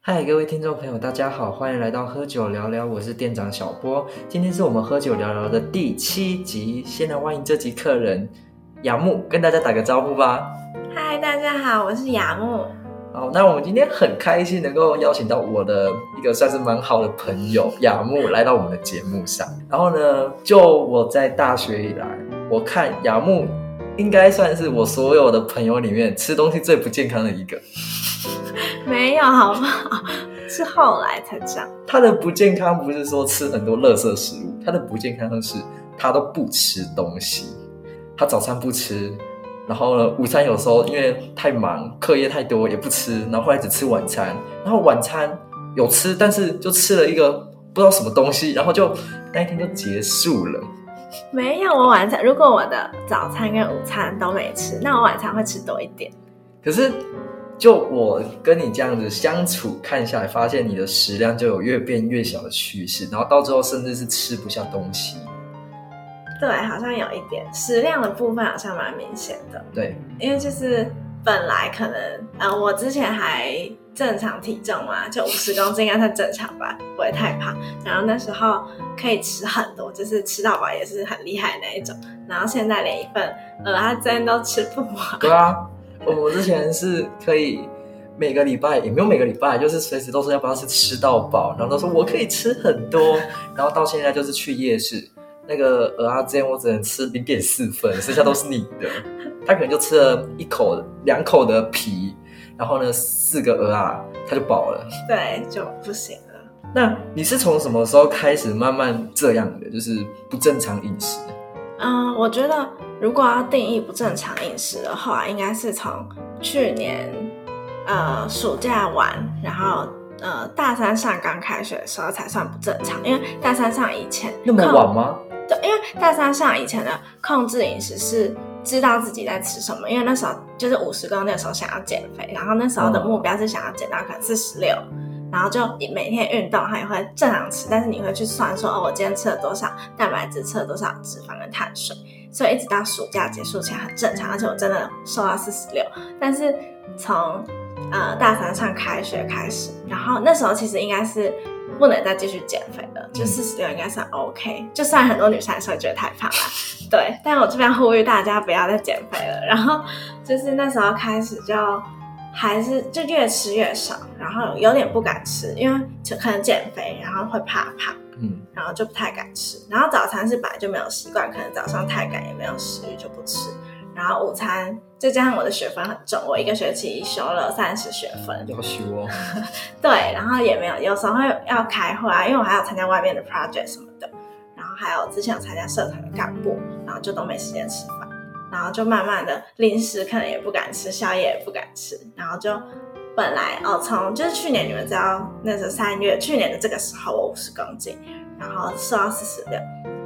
嗨，各位听众朋友，大家好，欢迎来到喝酒聊聊，我是店长小波。今天是我们喝酒聊聊的第七集，先来欢迎这集客人雅木，跟大家打个招呼吧。嗨，大家好，我是雅木。好，那我们今天很开心能够邀请到我的一个算是蛮好的朋友雅木来到我们的节目上。然后呢，就我在大学以来，我看雅木应该算是我所有的朋友里面吃东西最不健康的一个。没有，好不好？是后来才这样。他的不健康不是说吃很多垃圾食物，他的不健康是他都不吃东西，他早餐不吃。然后呢，午餐有时候因为太忙，课业太多也不吃，然后后来只吃晚餐。然后晚餐有吃，但是就吃了一个不知道什么东西，然后就那一天就结束了。没有，我晚餐如果我的早餐跟午餐都没吃，那我晚餐会吃多一点。可是就我跟你这样子相处看下来，发现你的食量就有越变越小的趋势，然后到最后甚至是吃不下东西。对，好像有一点食量的部分好像蛮明显的。对，因为就是本来可能呃，我之前还正常体重嘛，就五十公斤应该算正常吧，不会太胖。然后那时候可以吃很多，就是吃到饱也是很厉害那一种。然后现在连一份呃，他真都吃不完。对啊，我之前是可以每个礼拜也没有每个礼拜，就是随时都说要不要是吃到饱，然后都说我可以吃很多。然后到现在就是去夜市。那个鹅啊，之前我只能吃零点四份，剩下都是你的。他可能就吃了一口、两口的皮，然后呢，四个鹅啊，他就饱了。对，就不行了。那你是从什么时候开始慢慢这样的，就是不正常饮食？嗯，我觉得如果要定义不正常饮食的话，应该是从去年呃暑假完，然后呃大三上刚开学的时候才算不正常，因为大三上以前那么晚吗？对，因为大三上以前的控制饮食是知道自己在吃什么，因为那时候就是五十公斤的时候想要减肥，然后那时候的目标是想要减到可能四十六，然后就每天运动，它也会正常吃，但是你会去算说哦，我今天吃了多少蛋白质，吃了多少脂肪跟碳水，所以一直到暑假结束前很正常，而且我真的瘦到四十六，但是从呃大三上开学开始，然后那时候其实应该是。不能再继续减肥了，就四十六应该算 OK。就算很多女生还是会觉得太胖了，对。但我这边呼吁大家不要再减肥了。然后就是那时候开始就还是就越吃越少，然后有点不敢吃，因为就可能减肥，然后会怕胖，嗯，然后就不太敢吃。然后早餐是本来就没有习惯，可能早上太赶也没有食欲就不吃。然后午餐再加上我的学分很重，我一个学期修了三十学分，要修哦。对，然后也没有，有时候会要开会啊，因为我还要参加外面的 project 什么的，然后还有之前有参加社团的干部，然后就都没时间吃饭，然后就慢慢的零食可能也不敢吃，宵夜也不敢吃，然后就本来哦，从就是去年你们知道那时候三月，去年的这个时候我五十公斤，然后瘦到四十六，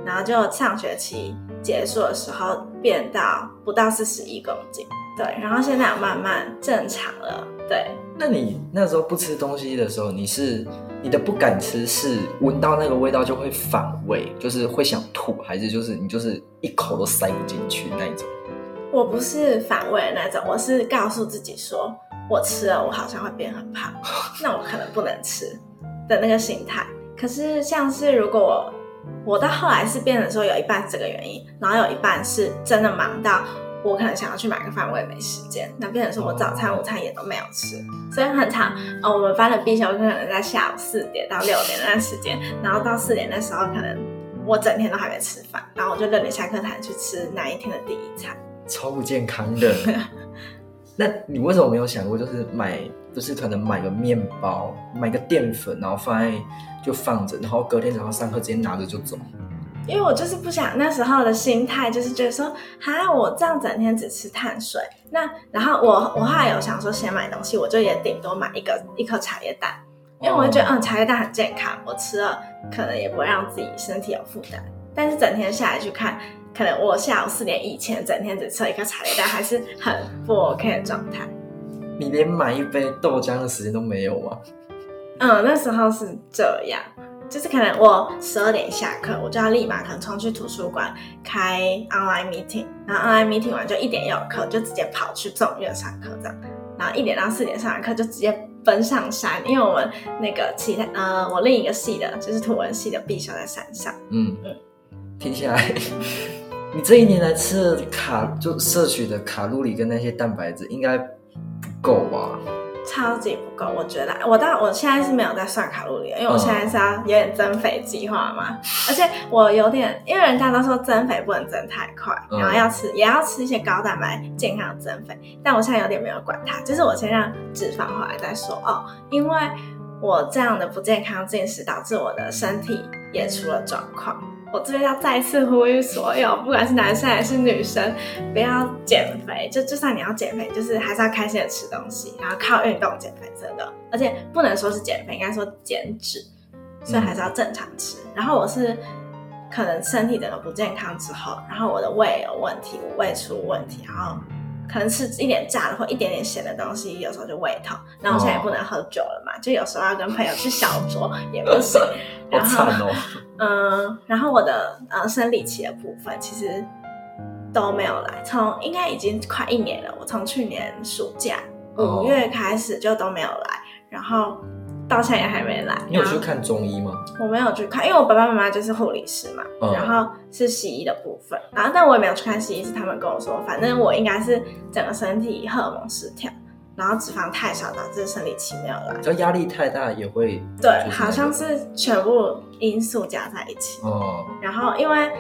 然后就上学期。结束的时候变到不到四十一公斤，对，然后现在有慢慢正常了，对。那你那时候不吃东西的时候，你是你的不敢吃是闻到那个味道就会反胃，就是会想吐，还是就是你就是一口都塞不进去那一种？我不是反胃的那种，我是告诉自己说，我吃了我好像会变很胖，那我可能不能吃的那个心态。可是像是如果我。我到后来是变成说有一半是这个原因，然后有一半是真的忙到我可能想要去买个饭，我也没时间。那变成说我早餐、午餐也都没有吃，所以很长。呃，我们班的必修课可能在下午四点到六点那段时间，然后到四点那时候可能我整天都还没吃饭，然后我就六点下课才去吃那一天的第一餐，超不健康的。那你为什么没有想过，就是买，就是可能买个面包，买个淀粉，然后放在就放着，然后隔天早上上课直接拿着就走？因为我就是不想那时候的心态，就是觉得说，哈，我这样整天只吃碳水，那然后我我后来有想说，先买东西，我就也顶多买一个一颗茶叶蛋，因为我会觉得，嗯，茶叶蛋很健康，我吃了可能也不会让自己身体有负担，但是整天下来去看。可能我下午四点以前整天只吃一颗茶叶蛋，还是很不 OK 的状态。你连买一杯豆浆的时间都没有吗？嗯，那时候是这样。就是可能我十二点下课，我就要立马可能冲去图书馆开 online meeting，然后 online meeting 完就一点有课，就直接跑去众院上课这样，然后一点到四点上完课就直接奔上山，因为我们那个其他呃我另一个系的就是图文系的必修在山上，嗯嗯听起来，你这一年来吃的卡就摄取的卡路里跟那些蛋白质应该不够吧？超级不够，我觉得。我到我现在是没有在算卡路里，因为我现在是要有点增肥计划嘛，而且我有点，因为人家都说增肥不能增太快，嗯。然后要吃也要吃一些高蛋白健康的增肥，但我现在有点没有管它，就是我先让脂肪回来再说哦，因为我这样的不健康进食导致我的身体也出了状况。我这边要再次呼吁所有，不管是男生还是女生，不要减肥。就就算你要减肥，就是还是要开心的吃东西，然后靠运动减肥，真的。而且不能说是减肥，应该说减脂，所以还是要正常吃。然后我是可能身体整个不健康之后，然后我的胃有问题，我胃出问题，然后可能吃一点炸的或一点点咸的东西，有时候就胃痛。然后我现在也不能喝酒了嘛，就有时候要跟朋友去小酌也不行。然后哦！嗯，然后我的呃生理期的部分其实都没有来，从应该已经快一年了。我从去年暑假哦五月开始就都没有来，然后到现在也还没来。你有去看中医吗？我没有去看，因为我爸爸妈妈就是护理师嘛，嗯然后是西医的部分，然后但我也没有去看西医，是他们跟我说，反正我应该是整个身体荷尔蒙失调，然后脂肪太少导致生理期没有来。只要压力太大也会对，好像是全部因素加在一起。哦，然后因为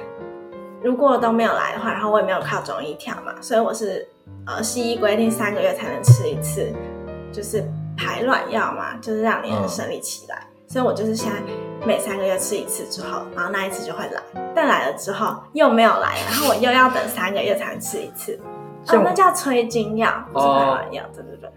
如果都没有来的话，然后我也没有靠中医调嘛，所以我是呃西医规定三个月才能吃一次，就是排卵药嘛，就是让你的嗯生理期来。所以我就是现在每三个月吃一次之后，然后那一次就会来，但来了之后又没有来，然后我又要等三个月才能吃一次。哦那叫催经药，不是哦排卵药，对对对。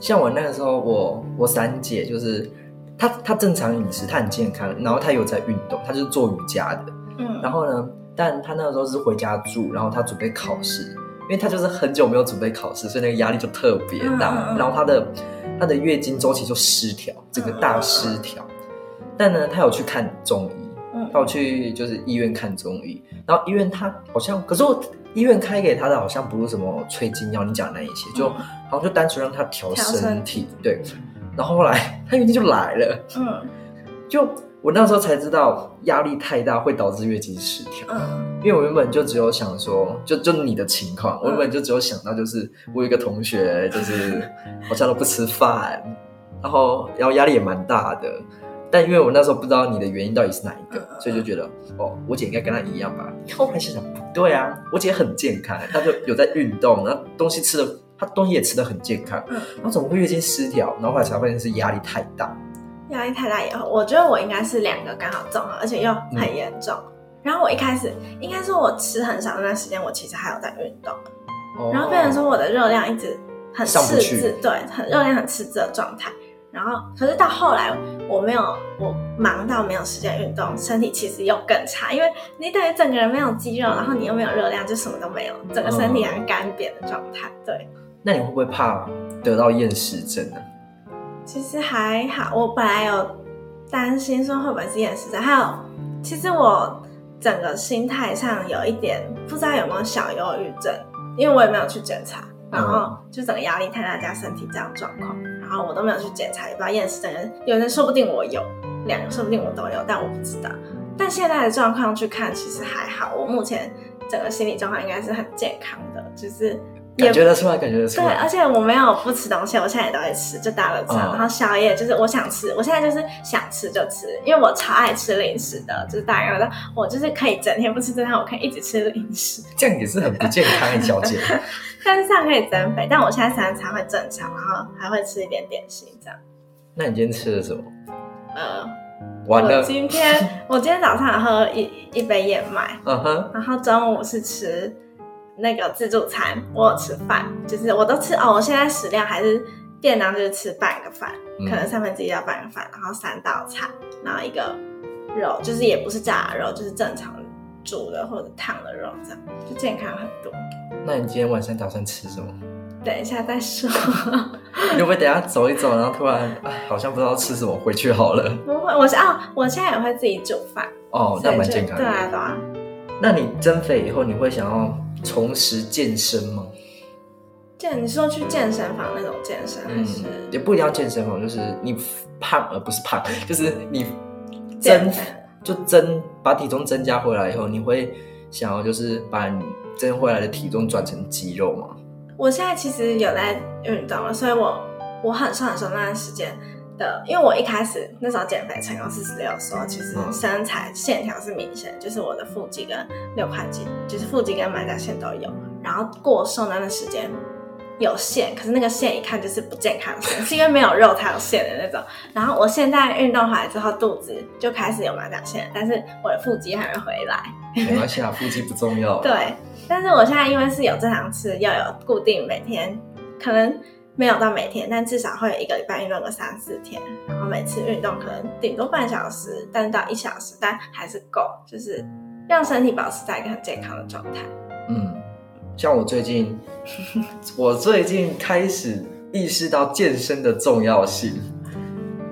像我那个时候，我我三姐就是她，她正常饮食，她很健康，然后她有在运动，她就是做瑜伽的。嗯，然后呢，但她那个时候是回家住，然后她准备考试，因为她就是很久没有准备考试，所以那个压力就特别大。嗯嗯嗯然后她的她的月经周期就失调，整个大失调。但呢，她有去看中医，嗯她有去就是医院看中医，然后医院她好像，可是我医院开给她的好像不是什么催经药，你讲那一些，就嗯好像就单纯让她调身体，对。然后后来 她月经就来了，嗯就我那时候才知道压力太大会导致月经失调。嗯因为我原本就只有想说，就就你的情况，我原本就只有想到就是我有一个同学就是好像都不吃饭，然后然后压力也蛮大的，但因为我那时候不知道你的原因到底是哪一个，嗯所以就觉得哦，我姐应该跟她一样吧。后来想想不对啊，我姐很健康，她就有在运动，然后东西吃的，她东西也吃的很健康，嗯，然后怎么会月经失调？然后后来才发现是压力太大。压力太大以后，我觉得我应该是两个刚好综合，而且又很严重。然后我一开始应该说，我吃很少那段时间，我其实还有在运动，哦然后变成说我的热量一直很赤字，对，很热量很赤字的状态。然后可是到后来我没有，我忙到没有时间运动，身体其实又更差，因为你等于整个人没有肌肉，然后你又没有热量，就什么都没有，整个身体还是干瘪的状态。对，那你会不会怕得到厌食症呢？其实还好，我本来有担心说会不会是厌食症，还有其实我整个心态上有一点不知道有没有小忧郁症，因为我也没有去检查，然后就整个压力太大加身体这样状况，然后我都没有去检查，也不知道厌食症，有人说不定我有，两个说不定我都有，但我不知道。但现在的状况去看，其实还好，我目前整个心理状况应该是很健康的，就是也感觉得出来，感觉得出对，而且我没有不吃东西，我现在也都会吃，就大了餐。嗯然后宵夜就是我想吃，我现在就是想吃就吃，因为我超爱吃零食的，就是大家的，我就是可以整天不吃正餐，我可以一直吃零食，这样也是很不健康的小姐。但是这样可以增肥。但我现在三餐会正常，然后还会吃一点点心这样。那你今天吃了什么？呃，完了，我今天我今天早上喝一一杯燕麦，嗯哼，然后中午是吃那个自助餐，我有吃饭，就是我都吃哦。我现在食量还是便当，就是吃半个饭，嗯可能三分之一到半个饭，然后三道菜，然后一个肉，就是也不是炸的肉，就是正常煮的或者烫的肉，这样就健康很多。那你今天晚上打算吃什么？等一下再说。你会不会等一下走一走，然后突然哎，好像不知道吃什么，回去好了？不会，我是哦，我现在也会自己煮饭。哦，那蛮健康的。对啊，对啊。那你增肥以后，你会想要重拾健身吗？健，你说去健身房那种健身，还是也不一定要健身房，就是你胖而不是胖，就是你增就增把体重增加回来以后，你会想要就是把你增回来的体重转成肌肉吗？我现在其实有在运动了，所以我我很瘦很瘦那段时间。的，因为我一开始那时候减肥成功四十六，说其实身材线条是明显，就是我的腹肌跟六块肌，就是腹肌跟马甲线都有。然后过瘦那段时间有线，可是那个线一看就是不健康的线，是因为没有肉才有线的那种。然后我现在运动回来之后，肚子就开始有马甲线，但是我的腹肌还没回来。没关系啊，腹肌不重要。对，但是我现在因为是有正常吃，要有固定每天可能。没有到每天，但至少会有一个礼拜运动个三四天，然后每次运动可能顶多半小时，但到一小时，但还是够，就是让身体保持在一个很健康的状态。嗯，像我最近，我最近开始意识到健身的重要性。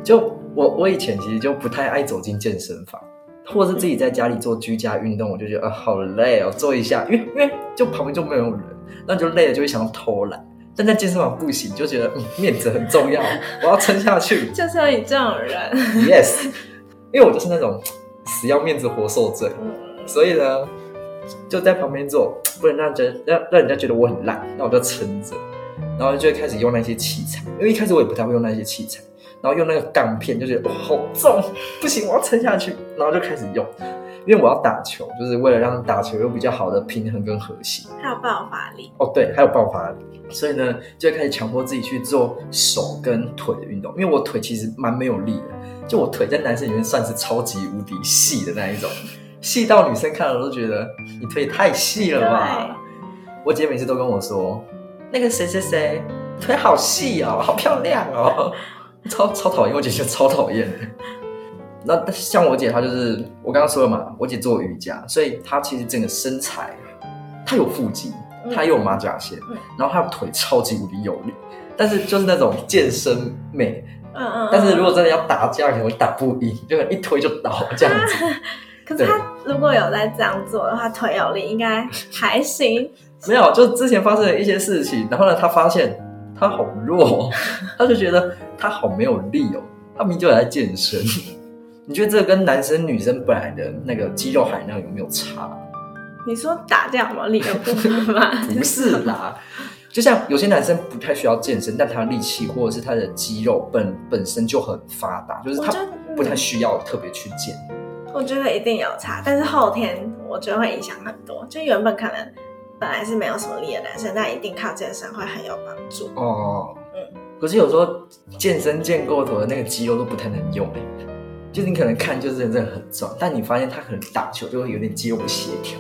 就我我以前其实就不太爱走进健身房，或是自己在家里做居家运动，我就觉得啊好累哦，做一下，因为因为就旁边就没有人，那就累了，就会想要偷懒。但在健身房不行，就觉得嗯面子很重要，我要撑下去。就是有你这种人，yes，因为我就是那种死要面子活受罪，所以呢就在旁边做，不能让人让让人家觉得我很烂，那我就撑着，然后就会开始用那些器材，因为一开始我也不太会用那些器材，然后用那个杠片就觉得哇好重，不行我要撑下去，然后就开始用。因为我要打球，就是为了让打球有比较好的平衡跟和谐，还有爆发力。哦，对，还有爆发力，所以呢，就开始强迫自己去做手跟腿的运动。因为我腿其实蛮没有力的，就我腿在男生里面算是超级无敌细的那一种，细到女生看了都觉得你腿太细了吧。我姐每次都跟我说，那个谁谁谁腿好细哦，好漂亮哦，超超讨厌，我姐姐超讨厌。那像我姐，她就是我刚刚说了嘛，我姐做瑜伽，所以她其实整个身材，她有腹肌，她又有马甲线，然后她的腿超级无敌有力，但是就是那种健身美，嗯嗯，但是如果真的要打架，可能会打不赢，就一推就倒这样子。可是她如果有在这样做的话，腿有力应该还行。没有，就之前发生了一些事情，然后呢，她发现她好弱，她就觉得她好没有力哦，她明明就在健身。你觉得这跟男生女生本来的那个肌肉含量有没有差？你说打架吗？力的部分吗？不是啦，就像有些男生不太需要健身，但他的力气或者是他的肌肉本本身就很发达，就是他不太需要特别去健。我觉得一定有差，但是后天我觉得会影响很多。就原本可能本来是没有什么力的男生，但一定靠健身会很有帮助。哦，嗯。可是有时候健身健过头的那个肌肉都不太能用哎。就是你可能看就是真的很壮，但你发现他可能打球就会有点肌肉不协调，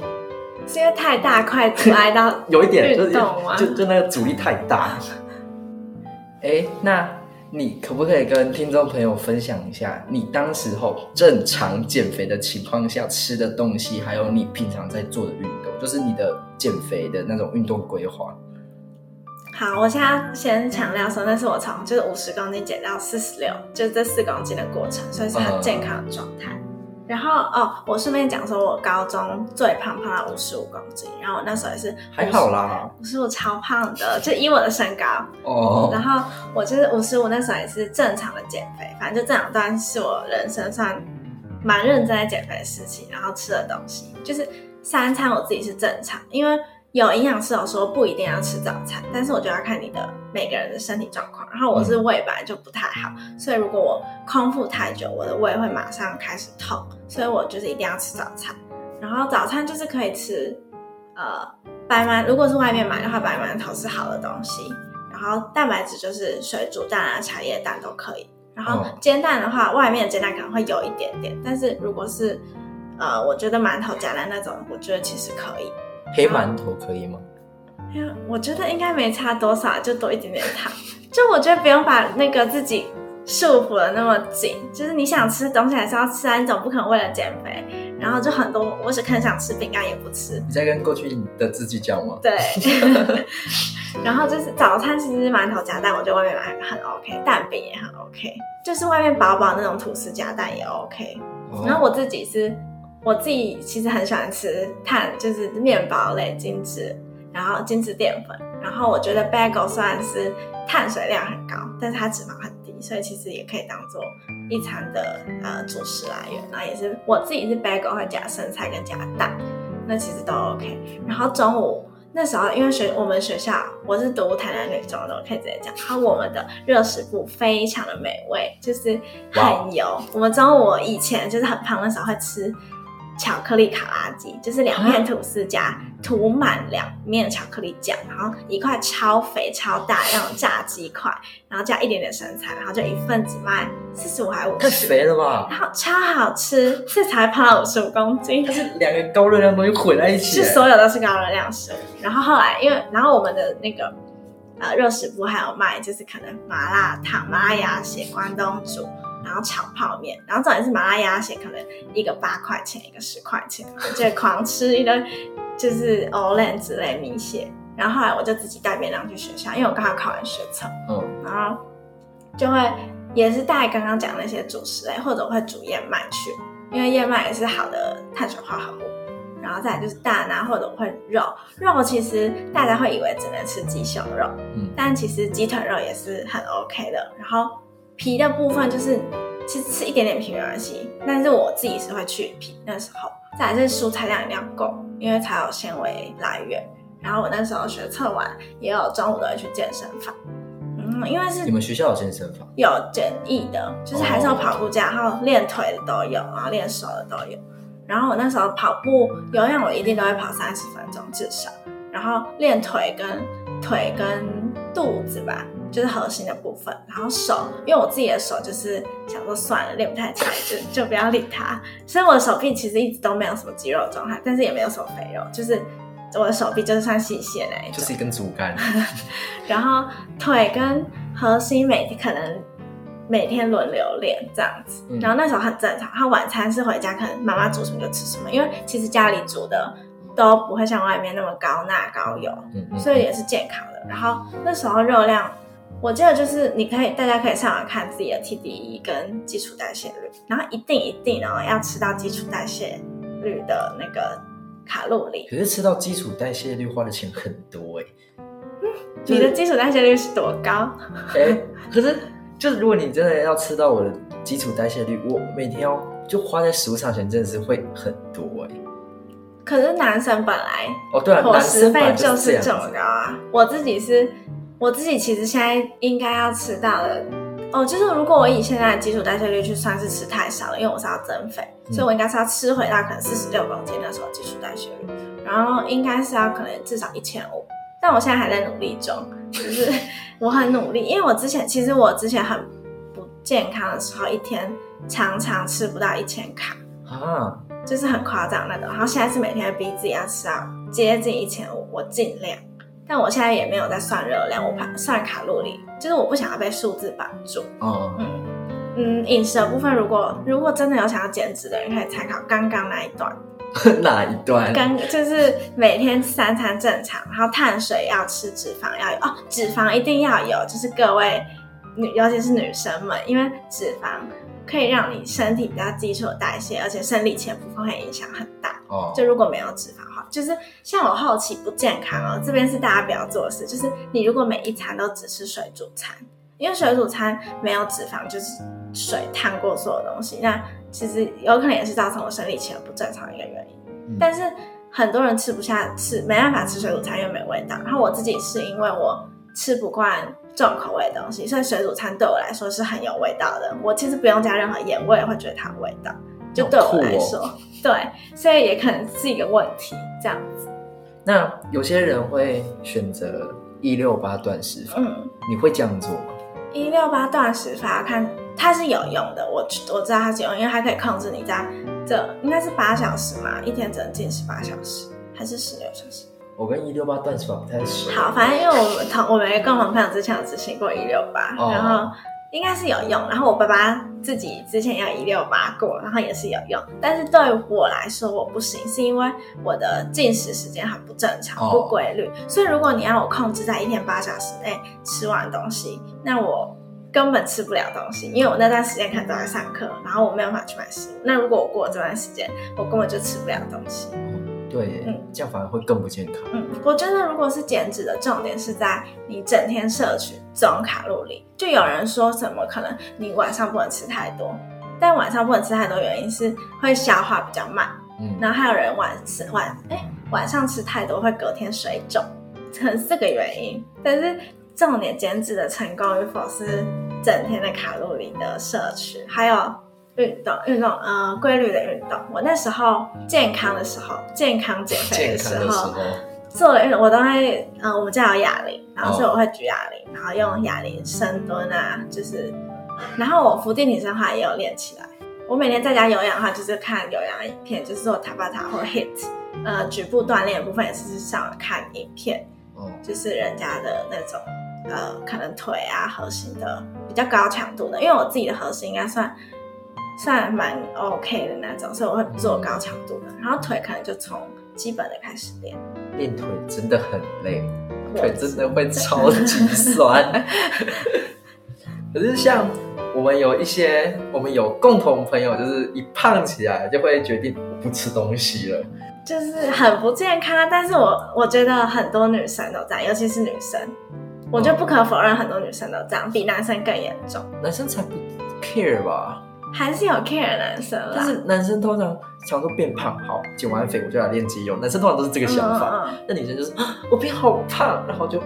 是因为太大块阻碍到 有一点就是就就那个阻力太大。哎，那你可不可以跟听众朋友分享一下，你当时候正常减肥的情况下吃的东西，还有你平常在做的运动，就是你的减肥的那种运动规划？好，我现在先强调说，那是我从就是五十公斤减到四十六，就这四公斤的过程，所以是很健康的状态。然后哦，我顺便讲说，我高中最胖胖到五十五公斤，然后我那时候也是还好啦，五十五超胖的，就以我的身高哦。然后我就是五十五那时候也是正常的减肥，反正就这两段是我人生算蛮认真在减肥的事情。然后吃的东西就是三餐我自己是正常，因为。有营养师有说不一定要吃早餐，但是我就要看你的每个人的身体状况。然后我是胃本来就不太好，所以如果我空腹太久，我的胃会马上开始痛，所以我就是一定要吃早餐。然后早餐就是可以吃，呃，白馒，如果是外面买的话，白馒头是好的东西。然后蛋白质就是水煮蛋啊、茶叶蛋都可以。然后煎蛋的话，外面的煎蛋可能会有一点点，但是如果是呃，我觉得馒头夹蛋那种，我觉得其实可以。黑馒头可以吗？哎呀，我觉得应该没差多少，就多一点点糖。就我觉得不用把那个自己束缚的那么紧，就是你想吃东西还是要吃啊，你总不可能为了减肥，然后就很多，我只很想吃饼干也不吃。你在跟过去的自己讲吗？对，然后就是早餐其实馒头夹蛋，我觉得外面买很 OK，蛋饼也很 OK，就是外面薄薄那种吐司夹蛋也 OK。哦然后我自己是，我自己其实很喜欢吃碳，就是面包类精致，然后精致淀粉。然后我觉得 bagel 虽然是碳水量很高，但是它脂肪很低，所以其实也可以当做一餐的呃主食来源。然后也是我自己是 bagel 会加生菜跟加蛋，那其实都 OK。然后中午那时候因为学我们学校我是读台南女中的，我可以直接讲，然后我们的热食部非常的美味，就是很油。我们中午我以前就是很胖的时候会吃。巧克力卡拉鸡就是两片吐司加涂满两面巧克力酱，然后一块超肥超大那种炸鸡块，然后加一点点生菜，然后就一份只卖四十五还五太十，肥了吧？然后超好吃，这才胖了五十五公斤它。是两个高热量的东西混在一起是，所有都是高热量食物。然后后来因为，然后我们的那个呃热食部还有卖，就是可能麻辣烫、麻辣鸭血、关东煮，然后炒泡面，然后重点是麻辣鸭血可能一个八块钱，一个十块钱，就狂吃一堆就是 Olen 之类米血。然后后来我就自己带便当去学校，因为我刚好考完学测，嗯，然后就会也是带刚刚讲那些主食类，或者我会煮燕麦去，因为燕麦也是好的碳水化合物。然后再来就是蛋啊，或者我会肉，肉其实大家会以为只能吃鸡胸肉，嗯但其实鸡腿肉也是很 OK 的。然后皮的部分就是其实吃一点点皮没关系，但是我自己是会去皮那时候。再来是蔬菜量一定要够，因为才有纤维来源。然后我那时候学测完，也有中午都会去健身房，嗯，因为是你们学校有健身房？有简易的，就是还是有跑步架，然后练腿的都有，然后练手的都有。然后我那时候跑步、有氧，我一定都会跑三十分钟至少。然后练腿跟腿跟肚子吧，就是核心的部分。然后手，因为我自己的手就是想说算了，练不太起来，就 就不要理它。所以我的手臂其实一直都没有什么肌肉状态，但是也没有什么肥肉，就是我的手臂就是算细细的那一种。就是一根竹竿。然后腿跟核心每天可能每天轮流练这样子，嗯然后那时候很正常。他晚餐是回家，可能妈妈煮什么就吃什么，因为其实家里煮的都不会像外面那么高钠高油，所以也是健康的。然后那时候热量，我记得就是你可以大家可以上网看自己的 TDE 跟基础代谢率，然后一定一定哦要吃到基础代谢率的那个卡路里。可是吃到基础代谢率花的钱很多哎、就 你的基础代谢率是多高？哎、可是就是如果你真的要吃到我的基础代谢率，我每天要就花在食物上钱真的是会很多哎、可是男生本来哦，对啊，伙食费就是这么高啊！我自己是，我自己其实现在应该要吃到的哦，就是如果我以现在的基础代谢率去算，是吃太少了，因为我是要增肥，嗯所以我应该是要吃回到可能四十六公斤那时候基础代谢率，然后应该是要可能至少一千五，但我现在还在努力中，就是 我很努力，因为我之前其实我之前很不健康的时候，一天常常吃不到一千卡。啊，就是很夸张那种。然后现在是每天逼自己要吃到接近一千五，我尽量。但我现在也没有在算热量，我怕算卡路里，就是我不想要被数字绑住。哦、嗯嗯，饮食的部分，如果如果真的有想要减脂的人，可以参考刚刚那一段，哪一段？刚就是每天三餐正常，然后碳水要吃，脂肪要有哦，脂肪一定要有，就是各位女，尤其是女生们，因为脂肪可以让你身体比较基础的代谢，而且生理期的部分会影响很大。哦，就如果没有脂肪的话，就是像我后期不健康哦，这边是大家不要做的事，就是你如果每一餐都只吃水煮餐，因为水煮餐没有脂肪，就是水烫过所有东西，那其实有可能也是造成我生理期很不正常的一个原因。嗯但是很多人吃不下吃，没办法吃水煮餐，因为没味道。然后我自己是因为我吃不惯重口味的东西，所以水煮餐对我来说是很有味道的。我其实不用加任何盐，我也会觉得它有味道。就对我来说，好对，所以也可能是一个问题，这样子。那有些人会选择一六八断食法，嗯，你会这样做吗？一六八断食法，看它是有用的，我我知道它是有用，因为它可以控制你在这应该是八小时嘛，一天只能进食八小时，还是十六小时？我跟一六八断食法不太熟。好，反正因为我们同我们共同朋友之前有执行过一六八，哦然后应该是有用。然后我爸爸自己之前要一六八过，然后也是有用。但是对我来说我不行，是因为我的进食时间很不正常、哦不规律。所以如果你要我控制在一天八小时内吃完东西，那我根本吃不了东西，因为我那段时间可能都在上课，然后我没有办法去买食物。那如果我过了这段时间，我根本就吃不了东西。对耶，嗯这样反而会更不健康。嗯，我觉得如果是减脂的重点是在你整天摄取总卡路里。就有人说什么可能你晚上不能吃太多，但晚上不能吃太多原因是会消化比较慢，嗯，然后还有人晚吃晚哎晚上吃太多会隔天水肿，可能是这个原因。但是重点减脂的成功与否是整天的卡路里的摄取，还有运动运动呃规律的运动。我那时候健康的时候，健康减肥的时候。做了运动，我都会，呃，我们家有哑铃，然后哦所以我会举哑铃，然后用哑铃深蹲啊，就是，然后我伏地挺身的话也有练起来。我每天在家有氧的话，就是看有氧影片，就是做塔巴塔或 HIT，呃，局部锻炼的部分也是上看影片，哦，就是人家的那种，呃，可能腿啊核心的比较高强度的，因为我自己的核心应该算算蛮 OK 的那种，所以我会做高强度的，然后腿可能就从基本的开始练。练腿真的很累，腿真的会超级酸。可是像我们有一些，我们有共同朋友，就是一胖起来就会决定不吃东西了。就是很不健康，但是我我觉得很多女生都这样，尤其是女生，我就不可否认很多女生都这样，比男生更严重，男生才不 care 吧？还是有 care 的男生啦。但是男生通常想说变胖，好减完肥我就来练肌肉。男生通常都是这个想法，嗯嗯嗯那女生就是啊我变好胖，然后就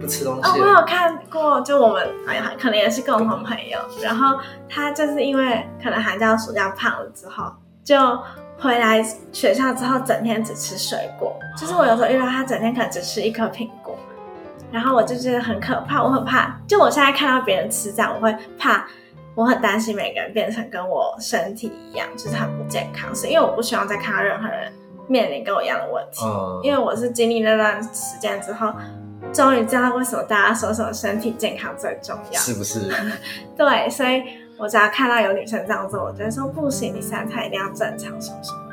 不吃东哦，西哦。我有看过，就我们哎呀，可能也是共同朋友，然后他就是因为可能寒假暑假胖了之后，就回来学校之后整天只吃水果，就是我有时候遇到他整天可能只吃一颗苹果，然后我就觉得很可怕，我很怕，就我现在看到别人吃这样，我会怕。我很担心每个人变成跟我身体一样，就是很不健康，是因为我不希望再看到任何人面临跟我一样的问题。嗯，因为我是经历那段时间之后，终于知道为什么大家说什么身体健康最重要。是不是？对，所以我只要看到有女生这样做，我就会说不行，你身材一定要正常，什么什么的。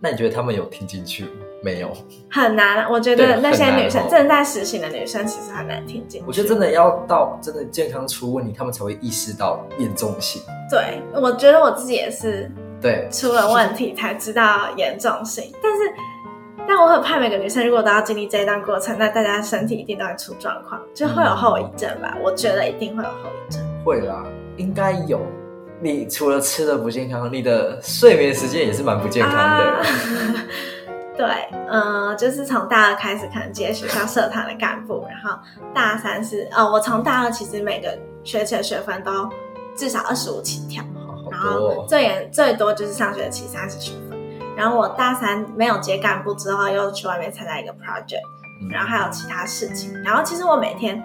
那你觉得他们有听进去吗？没有。很难，我觉得那些女生哦正在实行的女生其实很难听进去。我觉得真的要到真的健康出问题，他们才会意识到严重性。对，我觉得我自己也是对，出了问题才知道严重性，但是。但我很怕每个女生如果都要经历这一段过程，那大家身体一定都会出状况，就会有后遗症吧？我觉得一定会有后遗症。会啦，应该有。你除了吃的不健康，你的睡眠时间也是蛮不健康的。啊 对，嗯、就是从大二开始，可能接学校社团的干部，然后大三是，哦，我从大二其实每个学期的学分都至少二十五起跳，然后哦。最严最多就是上学期三十学分，然后我大三没有接干部之后，又去外面参加一个 project，嗯然后还有其他事情，然后其实我每天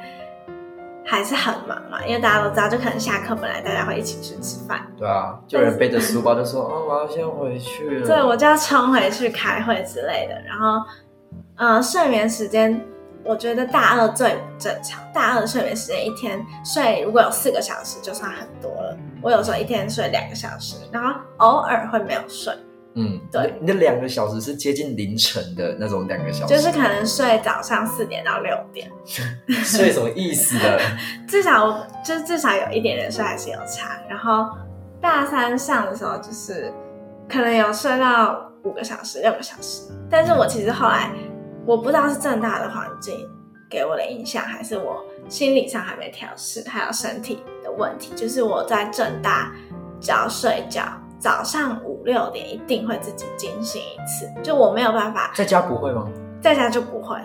还是很忙嘛，因为大家都知道，就可能下课本来大家会一起去吃饭。对啊，就有人背着书包就说：“哦，我要先回去了。”对，我就要冲回去开会之类的。然后，呃，睡眠时间，我觉得大二最不正常。大二的睡眠时间一天睡如果有四个小时，就算很多了。我有时候一天睡两个小时，然后偶尔会没有睡，嗯，对你的两个小时是接近凌晨的那种两个小时，就是可能睡早上四点到六点，睡什么意思的？至少我就是至少有一点点睡还是有差。然后大三上的时候，就是可能有睡到五个小时、六个小时，但是我其实后来我不知道是正大的环境给我的影响，还是我心理上还没调试，还有身体的问题。就是我在正大只要睡觉，早上五六点一定会自己惊醒一次，就我没有办法在家不会吗？在家就不会，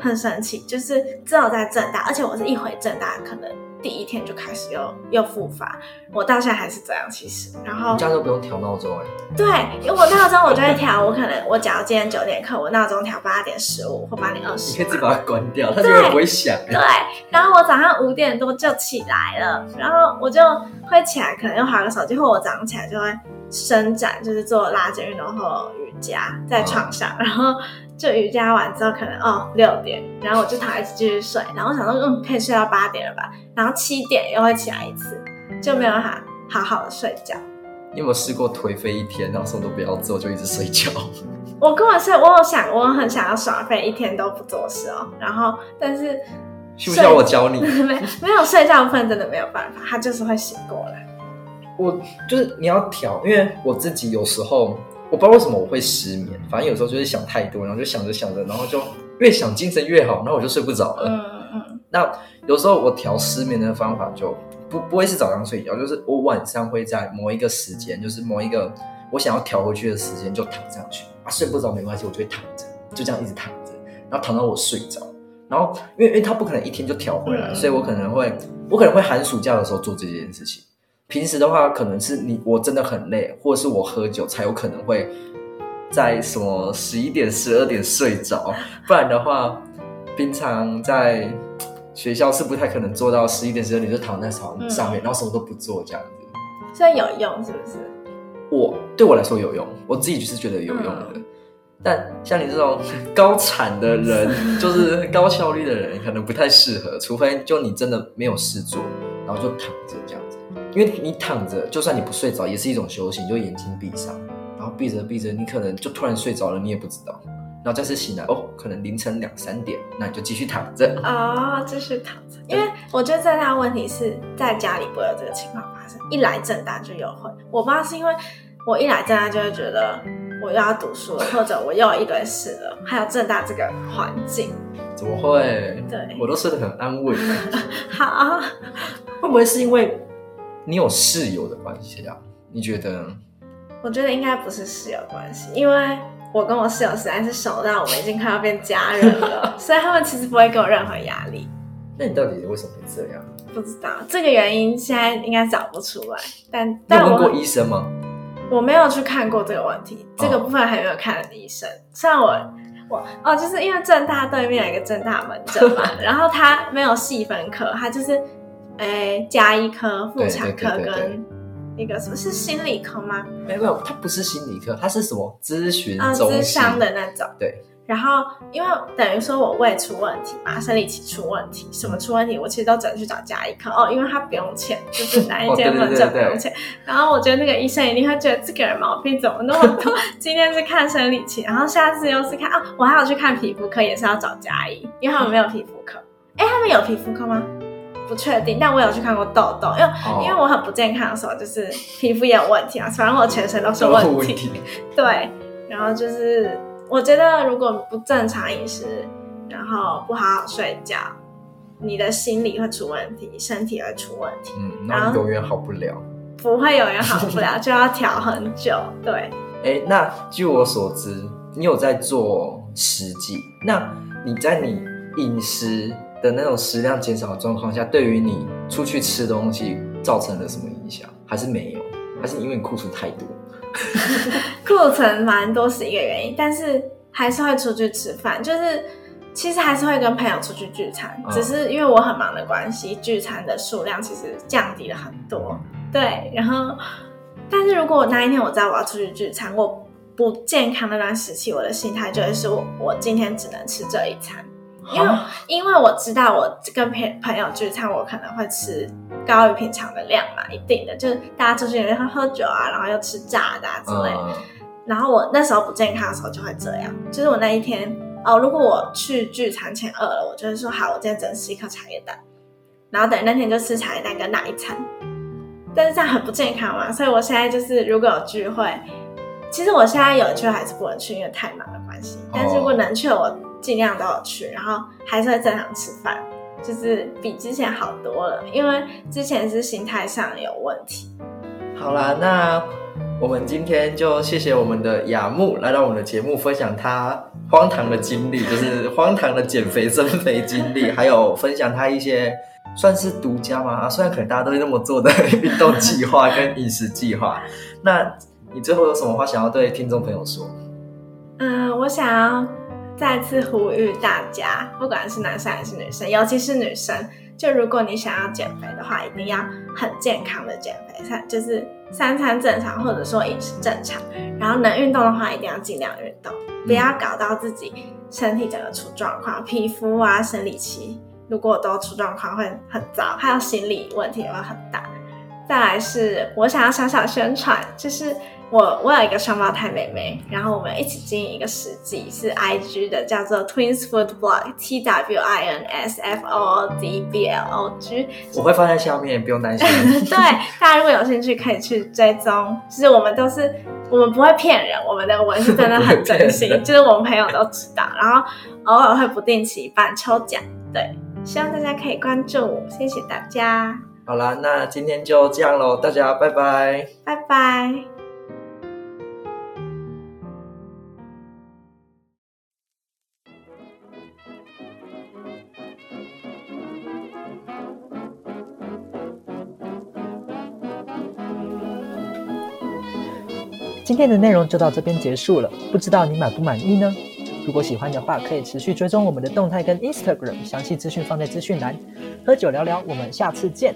很神奇，就是只有在正大，而且我是一回正大，可能第一天就开始又又复发，我到现在还是这样，其实。然后你这样都不用调闹钟哎。对，因为我闹钟我就会调，我可能我假如今天九点课，我闹钟调八点十五或八点二十你十可以，自己把它关掉，它永远不会响。对，然后我早上五点多就起来了，然后我就会起来，可能又划个手机，或我早上起来就会伸展，就是做拉筋运动或瑜伽在床上，然后就瑜伽完之后可能哦六点，然后我就躺一直继续睡，然后我想说嗯可以睡到八点了吧，然后七点又会起来一次，就没有办法好好的睡觉。你有没有试过颓废一天，然后什么都不要做，就一直睡觉？我根本是我有想，我很想要耍废，一天都不做事哦。然后，但是需不需要我教你？没没有睡觉份真的没有办法，他就是会醒过来。我就是你要调，因为我自己有时候我不知道为什么我会失眠，反正有时候就是想太多，然后就想着想着，然后就越想精神越好，然后我就睡不着了。嗯嗯，那有时候我调失眠的方法就不不会是早上睡觉，就是我晚上会在某一个时间，就是某一个我想要调回去的时间就躺上去啊，睡不着没关系，我就会躺着，就这样一直躺着，然后躺到我睡着。然后因为因为他不可能一天就调回来，嗯所以我可能会我可能会寒暑假的时候做这件事情。平时的话，可能是你我真的很累，或者是我喝酒才有可能会在什么十一点、十二点睡着，不然的话，平常在学校是不太可能做到十一点、十二点就躺在床上面，然后什么都不做这样子。所以有用是不是？我对我来说有用，我自己就是觉得有用的。但像你这种高产的人，就是高效率的人，可能不太适合，除非就你真的没有事做，然后就躺着这样子。因为你躺着，就算你不睡着，也是一种修行，就眼睛闭上，然后闭着闭着，你可能就突然睡着了，你也不知道。然后再次醒来，哦，可能凌晨两三点，那你就继续躺着。哦，继续躺着。因为我觉得最大的问题是在家里不会有这个情况发生，一来正大就有会。我不知道是因为我一来正大就会觉得我又要读书了，或者我又有一堆事了，还有正大这个环境。怎么会？对我都睡得很安稳。好，会不会是因为你有室友的关系啊？你觉得？我觉得应该不是室友关系，因为我跟我室友实在是熟到我们已经快要变家人了，所以他们其实不会给我任何压力。那你到底为什么会这样？不知道这个原因，现在应该找不出来。但但我问过医生吗？我没有去看过这个问题，这个哦部分还没有看医生。虽然我我哦，就是因为正大对面有一个正大门诊嘛，然后他没有细分科，他就是诶加医科、妇产科跟一个什么是心理科吗？没有，没有，它不是心理科，它是什么咨询啊，中心？智商的那种。对。然后，因为等于说我胃出问题嘛，生理期出问题，什么出问题，我其实都只能去找加医科哦，因为他不用钱，就是哪一间 门诊不对对用钱。然后我觉得那个医生一定会觉得这个人毛病怎么那么多，今天是看生理期，然后下次又是看啊，我还要去看皮肤科，也是要找加医，因为他们没有皮肤科。哎，他们有皮肤科吗？不确定，但我有去看过痘痘，因为、哦因为我很不健康的时候，就是皮肤也有问题啊，反正我全身都是问题。对，然后就是我觉得如果不正常饮食，然后不好好睡觉，你的心理会出问题，身体会出问题，嗯，那你永远好不了。不会永远好不了，就要调很久。对，哎，那据我所知，你有在做食记？那你在你饮食的那种食量减少的状况下，对于你出去吃东西造成了什么影响？还是没有？还是因为你库存太多？库存蛮多是一个原因，但是还是会出去吃饭，就是其实还是会跟朋友出去聚餐，嗯只是因为我很忙的关系，聚餐的数量其实降低了很多。对，然后但是如果我那一天我知道我要出去聚餐，我不健康那段时期，我的心态就会是我我今天只能吃这一餐。因为啊因为我知道我跟朋朋友聚餐，我可能会吃高于平常的量嘛，一定的，就是大家出去会喝酒啊，然后又吃炸的啊之类的。嗯，然后我那时候不健康的时候就会这样，就是我那一天哦，如果我去聚餐前饿了，我就会说好，我今天只能吃一颗茶叶蛋，然后等那天就吃茶叶蛋跟那一餐，但是这样很不健康嘛，所以我现在就是如果有聚会，其实我现在有聚会还是不能去，因为太忙的关系，但是如果能去，我尽量都有去，然后还是会正常吃饭，就是比之前好多了，因为之前是心态上有问题。好啦，那我们今天就谢谢我们的雅木来到我们的节目，分享他荒唐的经历，就是荒唐的减肥增肥经历，还有分享他一些算是独家嘛，啊虽然可能大家都会那么做的运动计划跟饮食计划。那你最后有什么话想要对听众朋友说？嗯，我想要再次呼吁大家，不管是男生还是女生，尤其是女生，就如果你想要减肥的话，一定要很健康的减肥，三就是三餐正常，或者说饮食正常，然后能运动的话，一定要尽量运动，不要搞到自己身体整个出状况，皮肤啊、生理期如果都出状况会很糟，还有心理问题也会很大。再来是我想要小小宣传，就是我我有一个双胞胎妹妹，然后我们一起经营一个实际是 IG 的，叫做 Twins Food Blog T W I N S F O O D B L O G。我会放在下面，不用担心。对，大家如果有兴趣可以去追踪。就是我们都是我们不会骗人，我们的文是真的很真心，就是我们朋友都知道。然后偶尔会不定期办抽奖，对，希望大家可以关注我，谢谢大家。好啦，那今天就这样喽，大家拜拜，拜拜。今天的内容就到这边结束了，不知道你满不满意呢？如果喜欢的话，可以持续追踪我们的动态跟 Instagram，详细资讯放在资讯栏。喝酒聊聊，我们下次见。